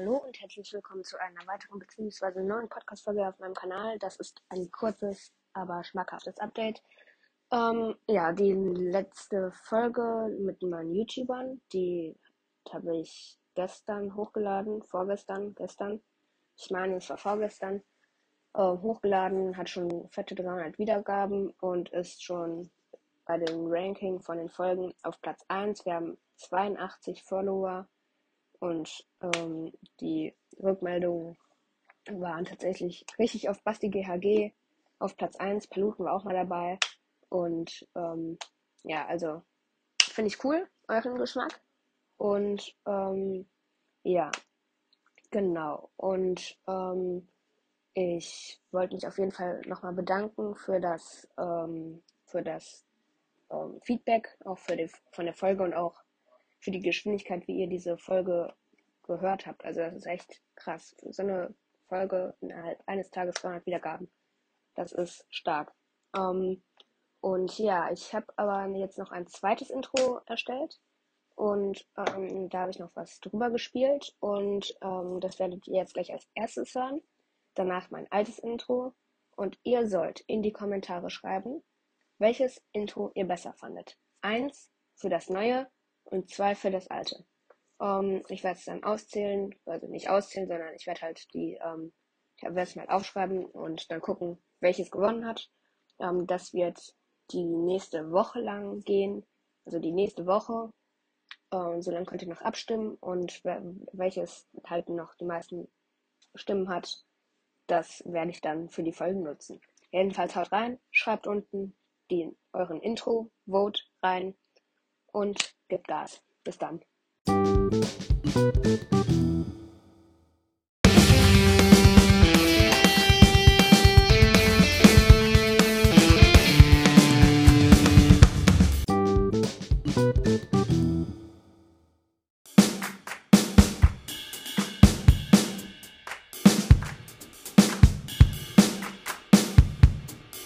hallo und herzlich willkommen zu einer weiteren bzw. neuen Podcast-Folge auf meinem Kanal. Das ist ein kurzes, aber schmackhaftes Update. Ähm, ja, die letzte Folge mit meinen YouTubern, die habe ich gestern hochgeladen, vorgestern, gestern. Ich meine, es war vorgestern. Äh, hochgeladen, hat schon fette 300 Wiedergaben und ist schon bei dem Ranking von den Folgen auf Platz 1. Wir haben 82 Follower und ähm, die Rückmeldungen waren tatsächlich richtig auf Basti GHG auf Platz 1. Paluten war auch mal dabei. Und ähm, ja, also finde ich cool, euren Geschmack. Und ähm, ja, genau. Und ähm, ich wollte mich auf jeden Fall nochmal bedanken für das, ähm, für das ähm, Feedback, auch für die, von der Folge und auch für die Geschwindigkeit, wie ihr diese Folge gehört habt. Also das ist echt krass. So eine Folge innerhalb eines Tages 200 Wiedergaben. Das ist stark. Ähm, und ja, ich habe aber jetzt noch ein zweites Intro erstellt. Und ähm, da habe ich noch was drüber gespielt. Und ähm, das werdet ihr jetzt gleich als erstes hören. Danach mein altes Intro. Und ihr sollt in die Kommentare schreiben, welches Intro ihr besser fandet. Eins für das neue und zwei für das alte. Ähm, ich werde es dann auszählen, also nicht auszählen, sondern ich werde halt die, ähm, ich werde es mal aufschreiben und dann gucken, welches gewonnen hat. Ähm, das wird die nächste Woche lang gehen, also die nächste Woche. Ähm, so lange könnt ihr noch abstimmen und welches halt noch die meisten Stimmen hat, das werde ich dann für die Folgen nutzen. Jedenfalls haut rein, schreibt unten die, euren Intro, Vote rein und gebt Gas. Bis dann.